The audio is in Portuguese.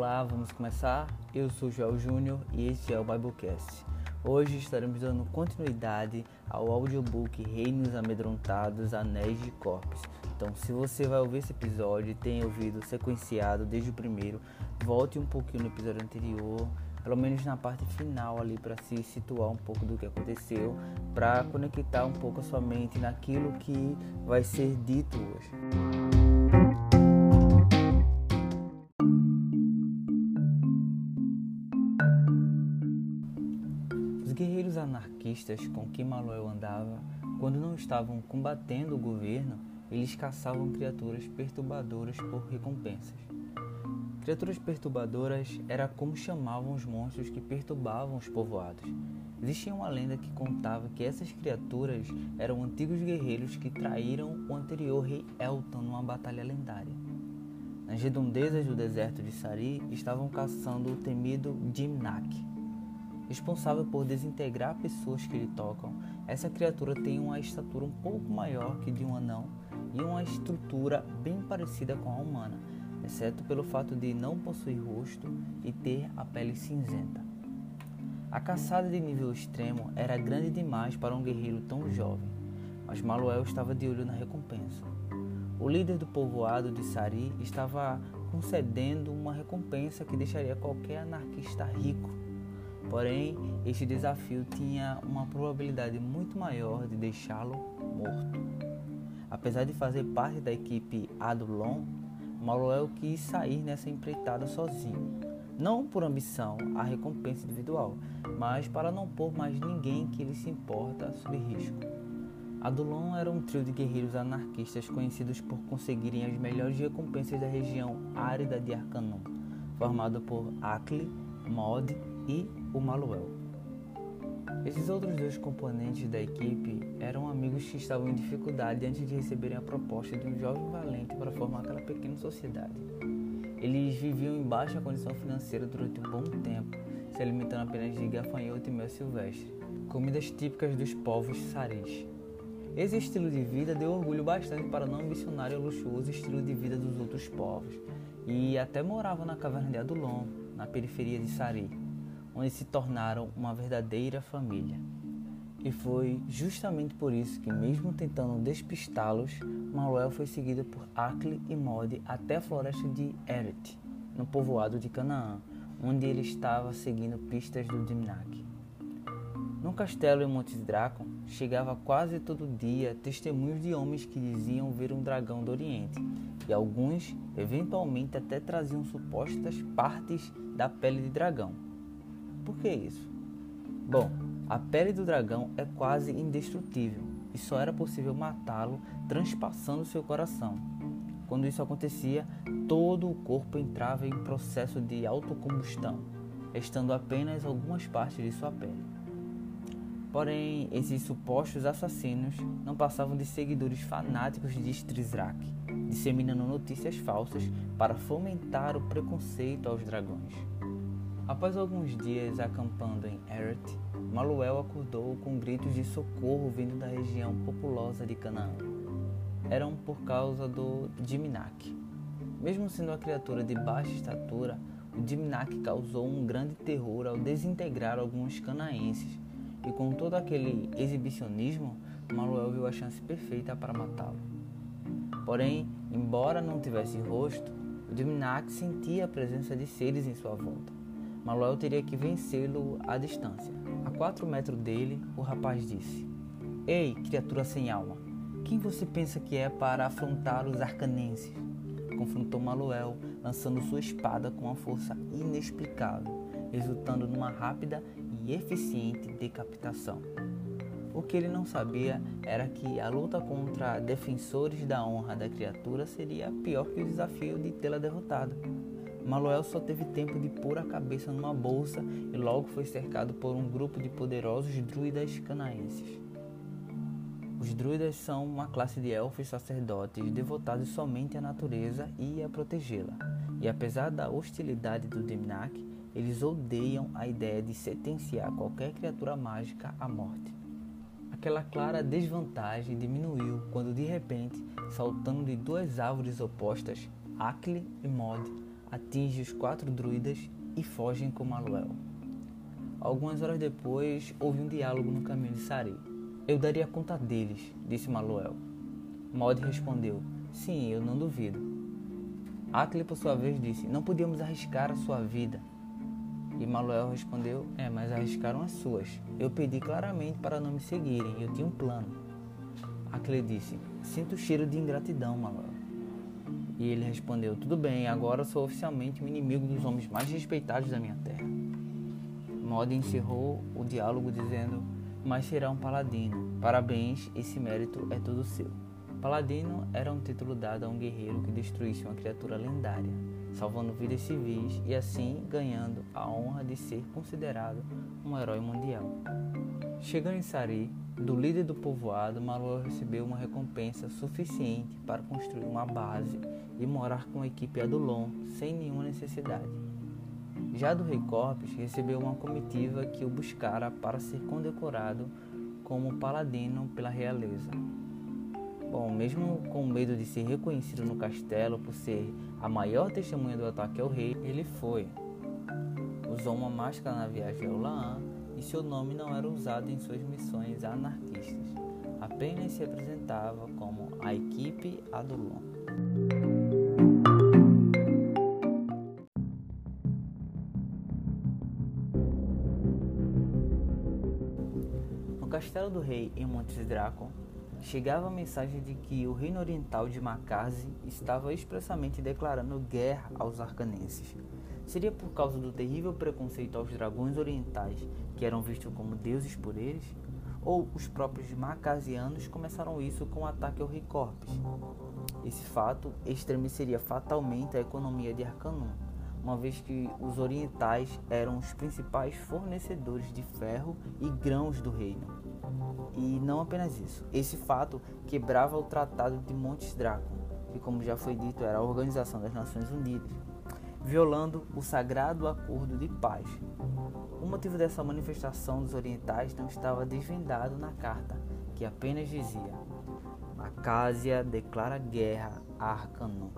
Olá, vamos começar? Eu sou Joel Júnior e este é o Biblecast. Hoje estaremos dando continuidade ao audiobook Reinos Amedrontados Anéis de Corpos. Então, se você vai ouvir esse episódio e tem ouvido sequenciado desde o primeiro, volte um pouquinho no episódio anterior, pelo menos na parte final ali para se situar um pouco do que aconteceu, para conectar um pouco a sua mente naquilo que vai ser dito hoje. Com que Manuel andava, quando não estavam combatendo o governo, eles caçavam criaturas perturbadoras por recompensas. Criaturas perturbadoras era como chamavam os monstros que perturbavam os povoados. Existia uma lenda que contava que essas criaturas eram antigos guerreiros que traíram o anterior rei Elton numa batalha lendária. Nas redondezas do deserto de Sari estavam caçando o temido Dimnak, responsável por desintegrar pessoas que lhe tocam. Essa criatura tem uma estatura um pouco maior que de um anão e uma estrutura bem parecida com a humana, exceto pelo fato de não possuir rosto e ter a pele cinzenta. A caçada de nível extremo era grande demais para um guerreiro tão jovem, mas Maluel estava de olho na recompensa. O líder do povoado de Sari estava concedendo uma recompensa que deixaria qualquer anarquista rico Porém, este desafio tinha uma probabilidade muito maior de deixá-lo morto. Apesar de fazer parte da equipe Adulon, Manuel quis sair nessa empreitada sozinho, não por ambição à recompensa individual, mas para não pôr mais ninguém que ele se importa sob risco. Adulon era um trio de guerreiros anarquistas conhecidos por conseguirem as melhores recompensas da região árida de Arcanum, formado por Akli, Mod e o Maluel. Esses outros dois componentes da equipe eram amigos que estavam em dificuldade antes de receberem a proposta de um jovem valente para formar aquela pequena sociedade. Eles viviam em baixa condição financeira durante um bom tempo, se alimentando apenas de gafanhoto e mel silvestre, comidas típicas dos povos saris. Esse estilo de vida deu orgulho bastante para não ambicionar o luxuoso estilo de vida dos outros povos, e até moravam na caverna de Adulon, na periferia de Sari onde se tornaram uma verdadeira família. E foi justamente por isso que, mesmo tentando despistá-los, Manuel foi seguido por Akli e Mod até a floresta de Eret, no povoado de Canaã, onde ele estava seguindo pistas do Dimnak. No castelo em Montes Dracon, chegava quase todo dia testemunhos de homens que diziam ver um dragão do Oriente, e alguns, eventualmente, até traziam supostas partes da pele de dragão. Por que isso? Bom, a pele do dragão é quase indestrutível e só era possível matá-lo transpassando seu coração. Quando isso acontecia, todo o corpo entrava em processo de autocombustão, restando apenas algumas partes de sua pele. Porém, esses supostos assassinos não passavam de seguidores fanáticos de Strizrak, disseminando notícias falsas para fomentar o preconceito aos dragões. Após alguns dias acampando em Eret, Maluel acordou com gritos de socorro vindo da região populosa de Canaã. Eram por causa do Dimnak. Mesmo sendo uma criatura de baixa estatura, o Dimnak causou um grande terror ao desintegrar alguns canaenses, e com todo aquele exibicionismo, Maluel viu a chance perfeita para matá-lo. Porém, embora não tivesse rosto, o Dimnak sentia a presença de seres em sua volta. Manuel teria que vencê-lo à distância. A quatro metros dele, o rapaz disse: Ei, criatura sem alma, quem você pensa que é para afrontar os arcanenses? Confrontou Manuel, lançando sua espada com uma força inexplicável, resultando numa rápida e eficiente decapitação. O que ele não sabia era que a luta contra defensores da honra da criatura seria pior que o desafio de tê-la derrotado. Manuel só teve tempo de pôr a cabeça numa bolsa e logo foi cercado por um grupo de poderosos druidas canaenses. Os druidas são uma classe de elfos sacerdotes devotados somente à natureza e a protegê-la. E apesar da hostilidade do Dimnak, eles odeiam a ideia de sentenciar qualquer criatura mágica à morte. Aquela clara desvantagem diminuiu quando de repente, saltando de duas árvores opostas, Akli e Mod atinge os quatro druidas e fogem com Maluel. Algumas horas depois, houve um diálogo no caminho de Sari. Eu daria conta deles, disse Maluel. Mod respondeu: Sim, eu não duvido. Atle, por sua vez, disse: Não podíamos arriscar a sua vida. E Maluel respondeu: É, mas arriscaram as suas. Eu pedi claramente para não me seguirem, eu tinha um plano. Acle disse: Sinto o cheiro de ingratidão, Maluel. E ele respondeu: Tudo bem, agora sou oficialmente o inimigo dos homens mais respeitados da minha terra. Mod encerrou o diálogo dizendo: Mas será um paladino. Parabéns, esse mérito é todo seu. Paladino era um título dado a um guerreiro que destruísse uma criatura lendária, salvando vidas civis e assim ganhando a honra de ser considerado um herói mundial. Chegando em Sari, do líder do povoado, Maluel recebeu uma recompensa suficiente para construir uma base e morar com a equipe Adulon sem nenhuma necessidade. Já do rei Corpus, recebeu uma comitiva que o buscara para ser condecorado como paladino pela realeza. Bom, mesmo com medo de ser reconhecido no castelo por ser a maior testemunha do ataque ao rei, ele foi. Usou uma máscara na viagem ao Laan e seu nome não era usado em suas missões anarquistas. Apenas se apresentava como a equipe Adulon. No castelo do rei em Montes Dracon, chegava a mensagem de que o reino oriental de Macase estava expressamente declarando guerra aos arcanenses. Seria por causa do terrível preconceito aos dragões orientais, que eram vistos como deuses por eles? Ou os próprios macasianos começaram isso com o ataque ao rei Corpus? Esse fato estremeceria fatalmente a economia de Arcanum, uma vez que os orientais eram os principais fornecedores de ferro e grãos do reino. E não apenas isso, esse fato quebrava o Tratado de Montes Dracon, que, como já foi dito, era a Organização das Nações Unidas, violando o sagrado acordo de paz. O motivo dessa manifestação dos orientais não estava desvendado na carta, que apenas dizia: Acásia declara guerra a Arcanum.